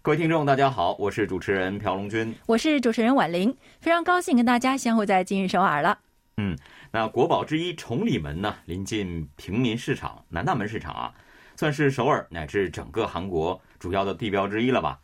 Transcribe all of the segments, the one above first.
各位听众，大家好，我是主持人朴龙军，我是主持人婉玲，非常高兴跟大家相会在今日首尔了。嗯，那国宝之一崇礼门呢，临近平民市场南大门市场啊，算是首尔乃至整个韩国主要的地标之一了吧？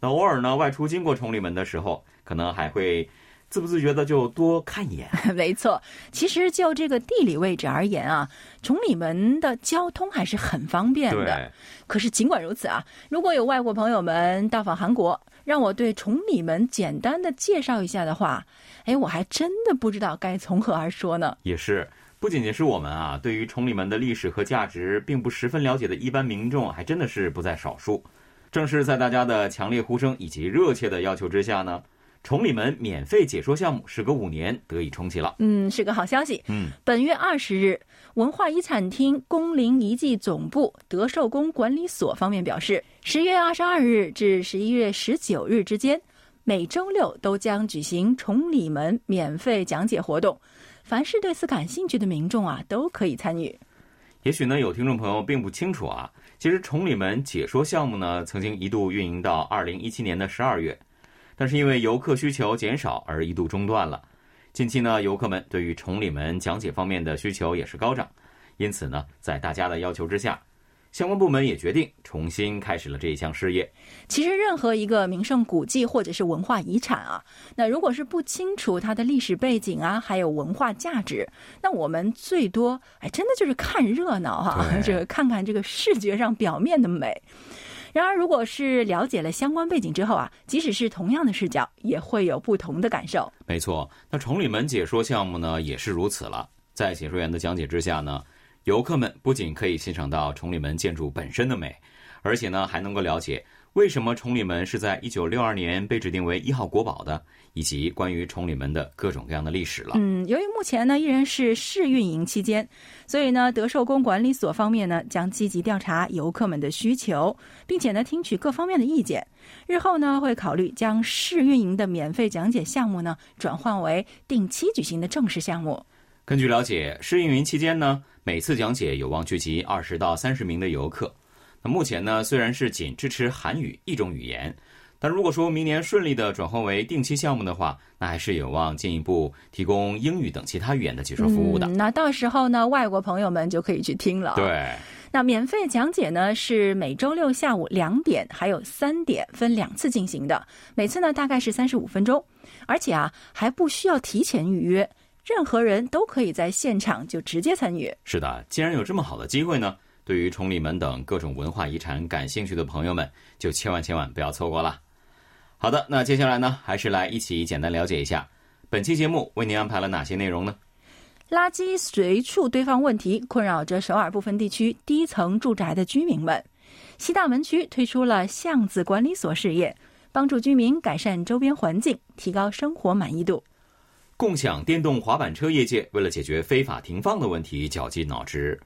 那偶尔呢，外出经过崇礼门的时候，可能还会。自不自觉的就多看一眼，没错。其实就这个地理位置而言啊，崇礼门的交通还是很方便的。可是尽管如此啊，如果有外国朋友们到访韩国，让我对崇礼门简单的介绍一下的话，哎，我还真的不知道该从何而说呢。也是，不仅仅是我们啊，对于崇礼门的历史和价值并不十分了解的一般民众，还真的是不在少数。正是在大家的强烈呼声以及热切的要求之下呢。崇礼门免费解说项目时隔五年得以重启了，嗯，是个好消息。嗯，本月二十日，文化遗产厅工龄遗迹总部德寿宫管理所方面表示，十月二十二日至十一月十九日之间，每周六都将举行崇礼门免费讲解活动，凡是对此感兴趣的民众啊，都可以参与。也许呢，有听众朋友并不清楚啊，其实崇礼门解说项目呢，曾经一度运营到二零一七年的十二月。但是因为游客需求减少而一度中断了。近期呢，游客们对于崇礼门讲解方面的需求也是高涨，因此呢，在大家的要求之下，相关部门也决定重新开始了这一项事业。其实，任何一个名胜古迹或者是文化遗产啊，那如果是不清楚它的历史背景啊，还有文化价值，那我们最多哎，真的就是看热闹哈，就是看看这个视觉上表面的美。然而，如果是了解了相关背景之后啊，即使是同样的视角，也会有不同的感受。没错，那崇礼门解说项目呢，也是如此了。在解说员的讲解之下呢，游客们不仅可以欣赏到崇礼门建筑本身的美，而且呢，还能够了解。为什么崇礼门是在一九六二年被指定为一号国宝的，以及关于崇礼门的各种各样的历史了？嗯，由于目前呢依然是试运营期间，所以呢德寿宫管理所方面呢将积极调查游客们的需求，并且呢听取各方面的意见。日后呢会考虑将试运营的免费讲解项目呢转换为定期举行的正式项目。根据了解，试运营期间呢每次讲解有望聚集二十到三十名的游客。那目前呢，虽然是仅支持韩语一种语言，但如果说明年顺利的转换为定期项目的话，那还是有望进一步提供英语等其他语言的解说服务的。那到时候呢，外国朋友们就可以去听了。对，那免费讲解呢是每周六下午两点还有三点分两次进行的，每次呢大概是三十五分钟，而且啊还不需要提前预约，任何人都可以在现场就直接参与。是的，既然有这么好的机会呢。对于崇礼门等各种文化遗产感兴趣的朋友们，就千万千万不要错过了。好的，那接下来呢，还是来一起简单了解一下本期节目为您安排了哪些内容呢？垃圾随处堆放问题困扰着首尔部分地区低层住宅的居民们。西大门区推出了巷子管理所事业，帮助居民改善周边环境，提高生活满意度。共享电动滑板车业界为了解决非法停放的问题，绞尽脑汁。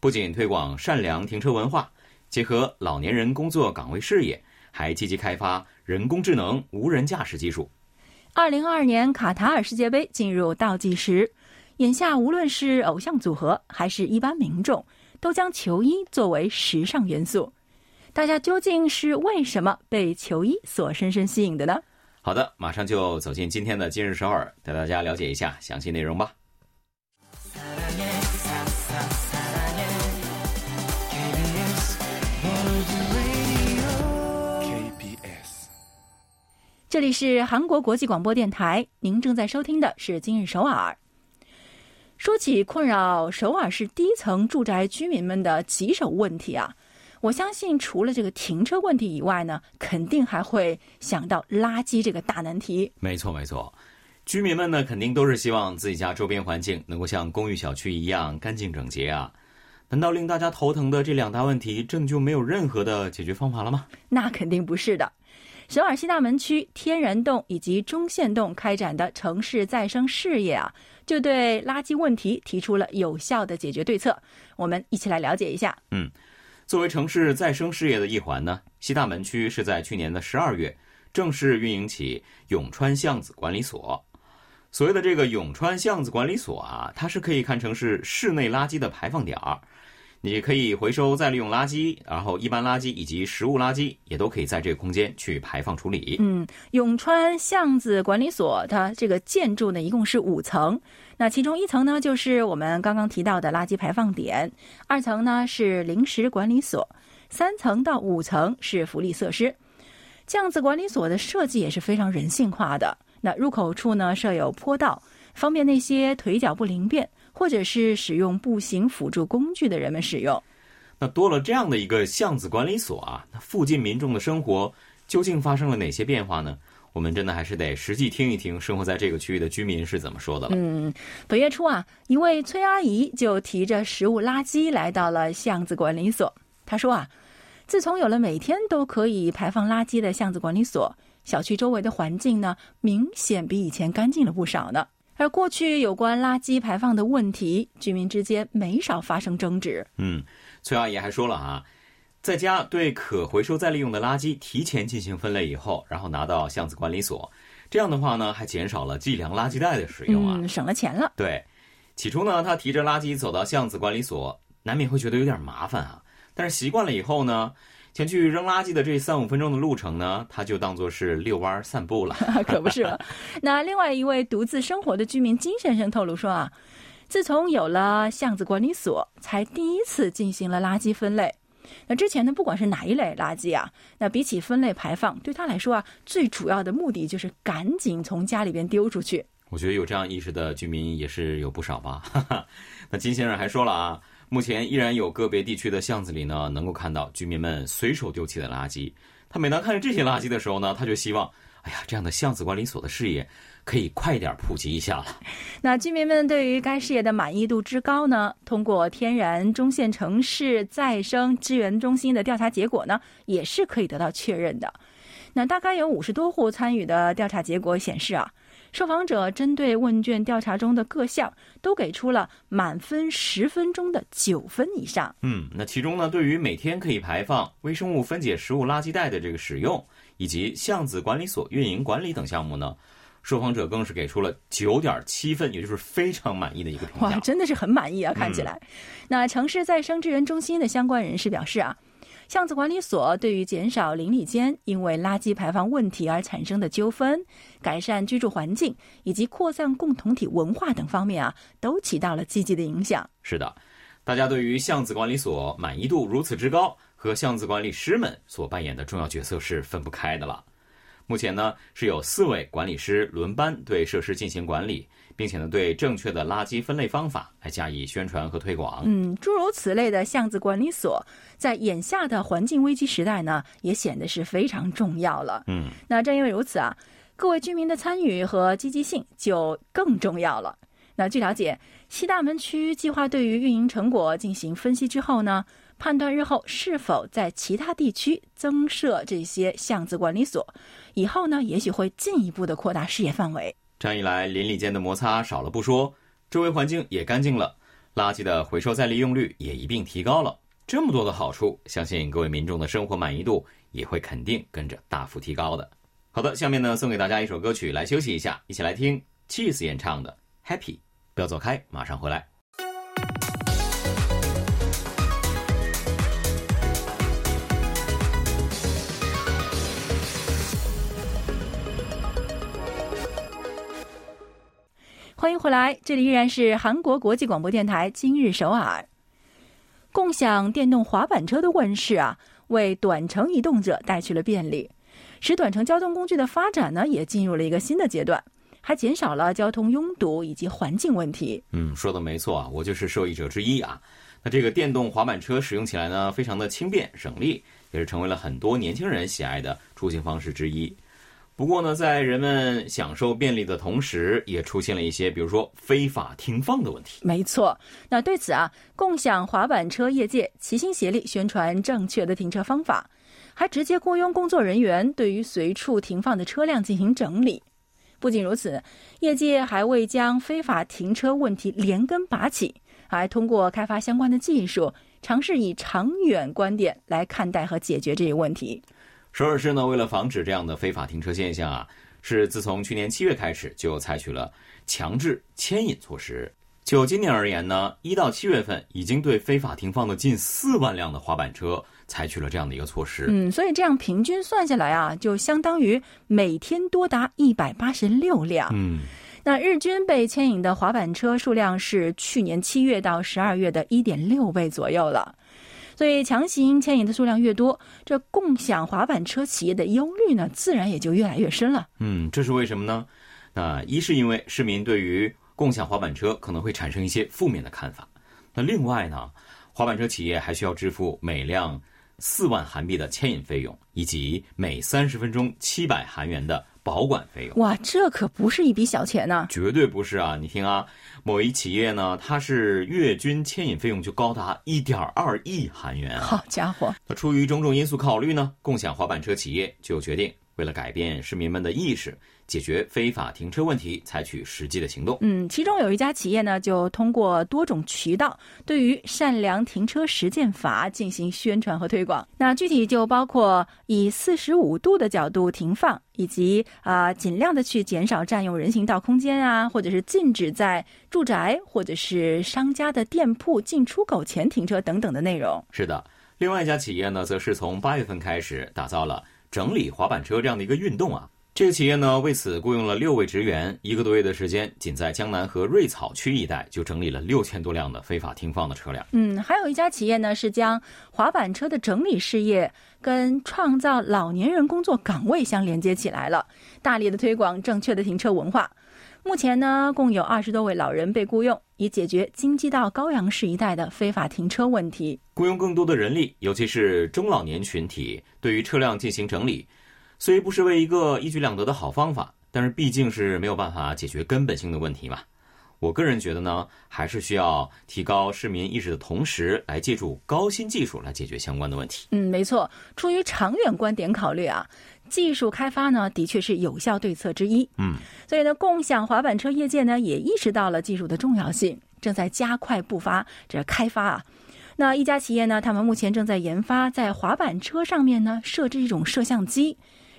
不仅推广善良停车文化，结合老年人工作岗位事业，还积极开发人工智能无人驾驶技术。二零二二年卡塔尔世界杯进入倒计时，眼下无论是偶像组合还是一般民众，都将球衣作为时尚元素。大家究竟是为什么被球衣所深深吸引的呢？好的，马上就走进今天的今日首尔，带大家了解一下详细内容吧。这里是韩国国际广播电台，您正在收听的是《今日首尔》。说起困扰首尔市低层住宅居民们的棘手问题啊，我相信除了这个停车问题以外呢，肯定还会想到垃圾这个大难题。没错，没错，居民们呢肯定都是希望自己家周边环境能够像公寓小区一样干净整洁啊。难道令大家头疼的这两大问题，这就没有任何的解决方法了吗？那肯定不是的。首尔西大门区天然洞以及中线洞开展的城市再生事业啊，就对垃圾问题提出了有效的解决对策。我们一起来了解一下。嗯，作为城市再生事业的一环呢，西大门区是在去年的十二月正式运营起永川巷子管理所。所谓的这个永川巷子管理所啊，它是可以看成是室内垃圾的排放点儿。你可以回收再利用垃圾，然后一般垃圾以及食物垃圾也都可以在这个空间去排放处理。嗯，永川巷子管理所它这个建筑呢一共是五层，那其中一层呢就是我们刚刚提到的垃圾排放点，二层呢是临时管理所，三层到五层是福利设施。这样子管理所的设计也是非常人性化的。那入口处呢设有坡道，方便那些腿脚不灵便。或者是使用步行辅助工具的人们使用，那多了这样的一个巷子管理所啊，那附近民众的生活究竟发生了哪些变化呢？我们真的还是得实际听一听生活在这个区域的居民是怎么说的了。嗯，本月初啊，一位崔阿姨就提着食物垃圾来到了巷子管理所。她说啊，自从有了每天都可以排放垃圾的巷子管理所，小区周围的环境呢，明显比以前干净了不少呢。而过去有关垃圾排放的问题，居民之间没少发生争执。嗯，崔阿姨还说了啊，在家对可回收再利用的垃圾提前进行分类以后，然后拿到巷子管理所，这样的话呢，还减少了计量垃圾袋的使用啊，省了钱了。对，起初呢，他提着垃圾走到巷子管理所，难免会觉得有点麻烦啊，但是习惯了以后呢。前去扔垃圾的这三五分钟的路程呢，他就当做是遛弯散步了，可不是了。那另外一位独自生活的居民金先生透露说啊，自从有了巷子管理所，才第一次进行了垃圾分类。那之前呢，不管是哪一类垃圾啊，那比起分类排放，对他来说啊，最主要的目的就是赶紧从家里边丢出去。我觉得有这样意识的居民也是有不少吧。那金先生还说了啊。目前依然有个别地区的巷子里呢，能够看到居民们随手丢弃的垃圾。他每当看着这些垃圾的时候呢，他就希望，哎呀，这样的巷子管理所的事业可以快点普及一下了。那居民们对于该事业的满意度之高呢？通过天然中线城市再生资源中心的调查结果呢，也是可以得到确认的。那大概有五十多户参与的调查结果显示啊。受访者针对问卷调查中的各项都给出了满分十分中的九分以上。嗯，那其中呢，对于每天可以排放微生物分解食物垃圾袋的这个使用，以及巷子管理所运营管理等项目呢，受访者更是给出了九点七分，也就是非常满意的一个评价。哇，真的是很满意啊！看起来，那城市再生资源中心的相关人士表示啊。巷子管理所对于减少邻里间因为垃圾排放问题而产生的纠纷、改善居住环境以及扩散共同体文化等方面啊，都起到了积极的影响。是的，大家对于巷子管理所满意度如此之高，和巷子管理师们所扮演的重要角色是分不开的了。目前呢，是有四位管理师轮班对设施进行管理。并且呢，对正确的垃圾分类方法来加以宣传和推广。嗯，诸如此类的巷子管理所，在眼下的环境危机时代呢，也显得是非常重要了。嗯，那正因为如此啊，各位居民的参与和积极性就更重要了。那据了解，西大门区计划对于运营成果进行分析之后呢，判断日后是否在其他地区增设这些巷子管理所，以后呢，也许会进一步的扩大事业范围。这样一来，邻里间的摩擦少了不说，周围环境也干净了，垃圾的回收再利用率也一并提高了。这么多的好处，相信各位民众的生活满意度也会肯定跟着大幅提高的。好的，下面呢送给大家一首歌曲来休息一下，一起来听 Cheese 演唱的《Happy》。不要走开，马上回来。欢迎回来，这里依然是韩国国际广播电台今日首尔。共享电动滑板车的问世啊，为短程移动者带去了便利，使短程交通工具的发展呢也进入了一个新的阶段，还减少了交通拥堵以及环境问题。嗯，说的没错啊，我就是受益者之一啊。那这个电动滑板车使用起来呢，非常的轻便省力，也是成为了很多年轻人喜爱的出行方式之一。不过呢，在人们享受便利的同时，也出现了一些，比如说非法停放的问题。没错，那对此啊，共享滑板车业界齐心协力宣传正确的停车方法。还直接雇佣工作人员对于随处停放的车辆进行整理。不仅如此，业界还未将非法停车问题连根拔起，还通过开发相关的技术，尝试以长远观点来看待和解决这一问题。首尔市呢，为了防止这样的非法停车现象啊，是自从去年七月开始就采取了强制牵引措施。就今年而言呢，一到七月份已经对非法停放的近四万辆的滑板车采取了这样的一个措施。嗯，所以这样平均算下来啊，就相当于每天多达一百八十六辆。嗯，那日均被牵引的滑板车数量是去年七月到十二月的一点六倍左右了。所以强行牵引的数量越多，这共享滑板车企业的忧虑呢，自然也就越来越深了。嗯，这是为什么呢？那一是因为市民对于共享滑板车可能会产生一些负面的看法。那另外呢，滑板车企业还需要支付每辆四万韩币的牵引费用，以及每三十分钟七百韩元的保管费用。哇，这可不是一笔小钱呢！绝对不是啊！你听啊，某一企业呢，它是月均牵引费用就高达一点二亿韩元啊！好家伙！那出于种种因素考虑呢，共享滑板车企业就决定，为了改变市民们的意识。解决非法停车问题，采取实际的行动。嗯，其中有一家企业呢，就通过多种渠道，对于善良停车实践法进行宣传和推广。那具体就包括以四十五度的角度停放，以及啊尽量的去减少占用人行道空间啊，或者是禁止在住宅或者是商家的店铺进出口前停车等等的内容。是的，另外一家企业呢，则是从八月份开始打造了整理滑板车这样的一个运动啊。这个企业呢，为此雇佣了六位职员，一个多月的时间，仅在江南和瑞草区一带就整理了六千多辆的非法停放的车辆。嗯，还有一家企业呢，是将滑板车的整理事业跟创造老年人工作岗位相连接起来了，大力的推广正确的停车文化。目前呢，共有二十多位老人被雇佣，以解决京畿道高阳市一带的非法停车问题。雇佣更多的人力，尤其是中老年群体，对于车辆进行整理。虽不是为一个一举两得的好方法，但是毕竟是没有办法解决根本性的问题嘛。我个人觉得呢，还是需要提高市民意识的同时，来借助高新技术来解决相关的问题。嗯，没错。出于长远观点考虑啊，技术开发呢，的确是有效对策之一。嗯，所以呢，共享滑板车业界呢，也意识到了技术的重要性，正在加快步伐这开发啊。那一家企业呢，他们目前正在研发在滑板车上面呢设置一种摄像机。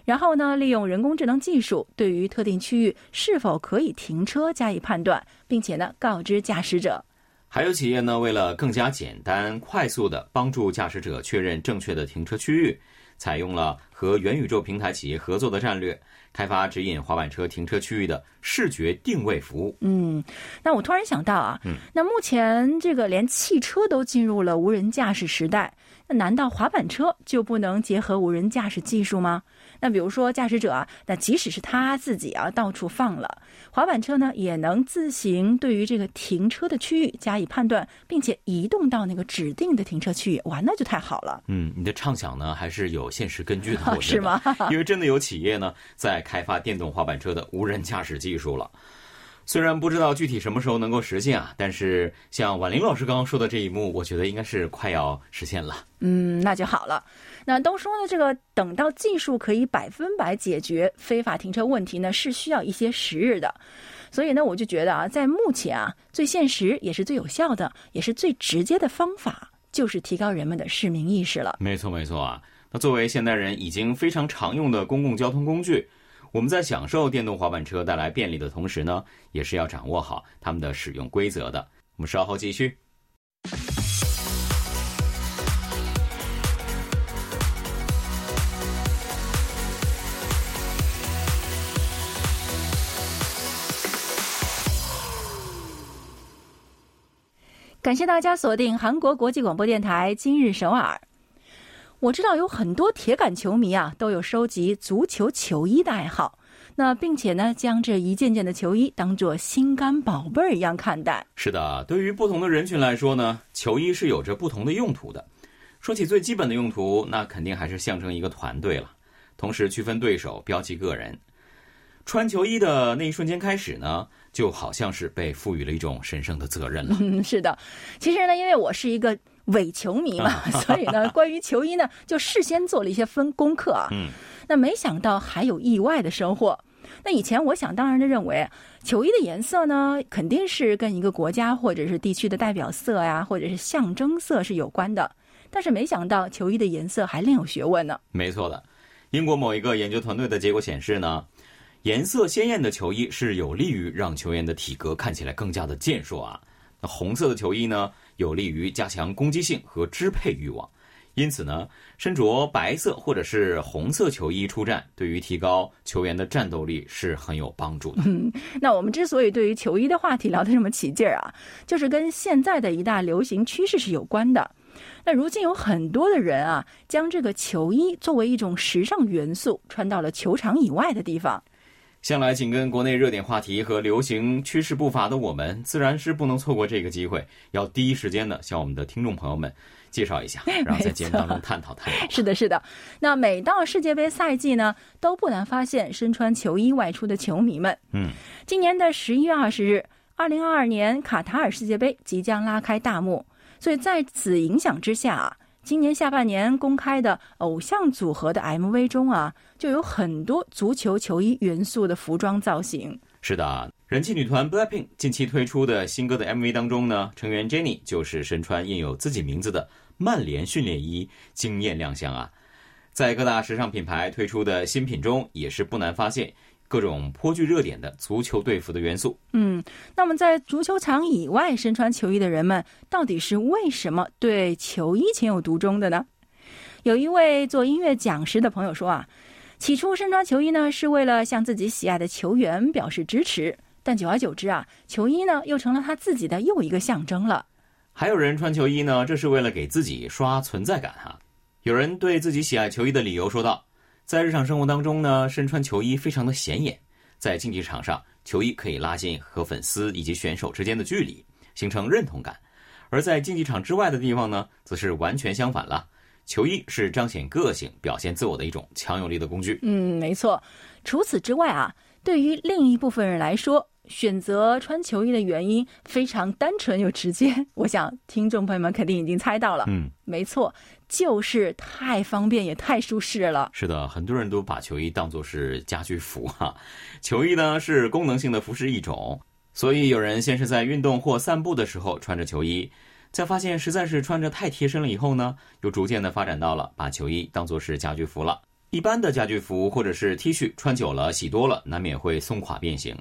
然后呢，利用人工智能技术，对于特定区域是否可以停车加以判断，并且呢告知驾驶者。还有企业呢，为了更加简单、快速的帮助驾驶者确认正确的停车区域，采用了和元宇宙平台企业合作的战略，开发指引滑板车停车区域的视觉定位服务。嗯，那我突然想到啊，嗯，那目前这个连汽车都进入了无人驾驶时代，那难道滑板车就不能结合无人驾驶技术吗？那比如说驾驶者啊，那即使是他自己啊到处放了滑板车呢，也能自行对于这个停车的区域加以判断，并且移动到那个指定的停车区域。哇，那就太好了。嗯，你的畅想呢还是有现实根据的，我是吗？因为真的有企业呢在开发电动滑板车的无人驾驶技术了。虽然不知道具体什么时候能够实现啊，但是像婉玲老师刚刚说的这一幕，我觉得应该是快要实现了。嗯，那就好了。那都说呢，这个等到技术可以百分百解决非法停车问题呢，是需要一些时日的。所以呢，我就觉得啊，在目前啊，最现实也是最有效的，也是最直接的方法，就是提高人们的市民意识了。没错，没错啊。那作为现代人已经非常常用的公共交通工具。我们在享受电动滑板车带来便利的同时呢，也是要掌握好它们的使用规则的。我们稍后继续。感谢大家锁定韩国国际广播电台今日首尔。我知道有很多铁杆球迷啊，都有收集足球球衣的爱好，那并且呢，将这一件件的球衣当做心肝宝贝儿一样看待。是的，对于不同的人群来说呢，球衣是有着不同的用途的。说起最基本的用途，那肯定还是象征一个团队了，同时区分对手，标记个人。穿球衣的那一瞬间开始呢，就好像是被赋予了一种神圣的责任了。嗯，是的，其实呢，因为我是一个。伪球迷嘛，所以呢，关于球衣呢，就事先做了一些分功课啊。嗯，那没想到还有意外的收获。那以前我想当然的认为，球衣的颜色呢，肯定是跟一个国家或者是地区的代表色呀，或者是象征色是有关的。但是没想到，球衣的颜色还另有学问呢。没错的，英国某一个研究团队的结果显示呢，颜色鲜艳的球衣是有利于让球员的体格看起来更加的健硕啊。那红色的球衣呢，有利于加强攻击性和支配欲望。因此呢，身着白色或者是红色球衣出战，对于提高球员的战斗力是很有帮助的。嗯，那我们之所以对于球衣的话题聊得这么起劲儿啊，就是跟现在的一大流行趋势是有关的。那如今有很多的人啊，将这个球衣作为一种时尚元素，穿到了球场以外的地方。向来紧跟国内热点话题和流行趋势步伐的我们，自然是不能错过这个机会，要第一时间的向我们的听众朋友们介绍一下，然后在节目当中探讨探讨。是的，是的。那每到世界杯赛季呢，都不难发现身穿球衣外出的球迷们。嗯，今年的十一月二十日，二零二二年卡塔尔世界杯即将拉开大幕，所以在此影响之下啊。今年下半年公开的偶像组合的 MV 中啊，就有很多足球球衣元素的服装造型。是的，人气女团 BLACKPINK 近期推出的新歌的 MV 当中呢，成员 Jennie 就是身穿印有自己名字的曼联训练衣，惊艳亮相啊！在各大时尚品牌推出的新品中，也是不难发现。各种颇具热点的足球队服的元素。嗯，那么在足球场以外身穿球衣的人们，到底是为什么对球衣情有独钟的呢？有一位做音乐讲师的朋友说啊，起初身穿球衣呢是为了向自己喜爱的球员表示支持，但久而久之啊，球衣呢又成了他自己的又一个象征了。还有人穿球衣呢，这是为了给自己刷存在感哈。有人对自己喜爱球衣的理由说道。在日常生活当中呢，身穿球衣非常的显眼。在竞技场上，球衣可以拉近和粉丝以及选手之间的距离，形成认同感；而在竞技场之外的地方呢，则是完全相反了。球衣是彰显个性、表现自我的一种强有力的工具。嗯，没错。除此之外啊，对于另一部分人来说，选择穿球衣的原因非常单纯又直接。我想听众朋友们肯定已经猜到了。嗯，没错。就是太方便也太舒适了。是的，很多人都把球衣当作是家居服哈。球衣呢是功能性的服饰一种，所以有人先是在运动或散步的时候穿着球衣，在发现实在是穿着太贴身了以后呢，又逐渐的发展到了把球衣当作是家居服了。一般的家居服或者是 T 恤穿久了洗多了，难免会松垮变形。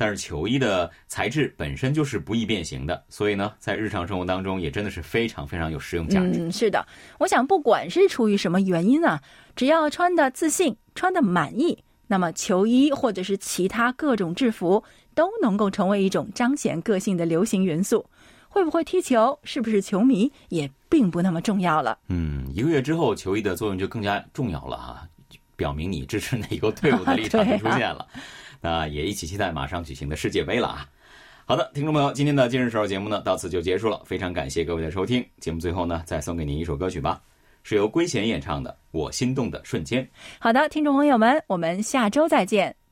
但是球衣的材质本身就是不易变形的，所以呢，在日常生活当中也真的是非常非常有实用价值。嗯，是的，我想不管是出于什么原因啊，只要穿的自信、穿的满意，那么球衣或者是其他各种制服都能够成为一种彰显个性的流行元素。会不会踢球，是不是球迷，也并不那么重要了。嗯，一个月之后，球衣的作用就更加重要了哈，表明你支持哪个队伍的立场就出现了。那也一起期待马上举行的世界杯了啊！好的，听众朋友，今天的今日首尔节目呢到此就结束了，非常感谢各位的收听。节目最后呢，再送给您一首歌曲吧，是由圭贤演唱的《我心动的瞬间》。好的，听众朋友们，我们下周再见。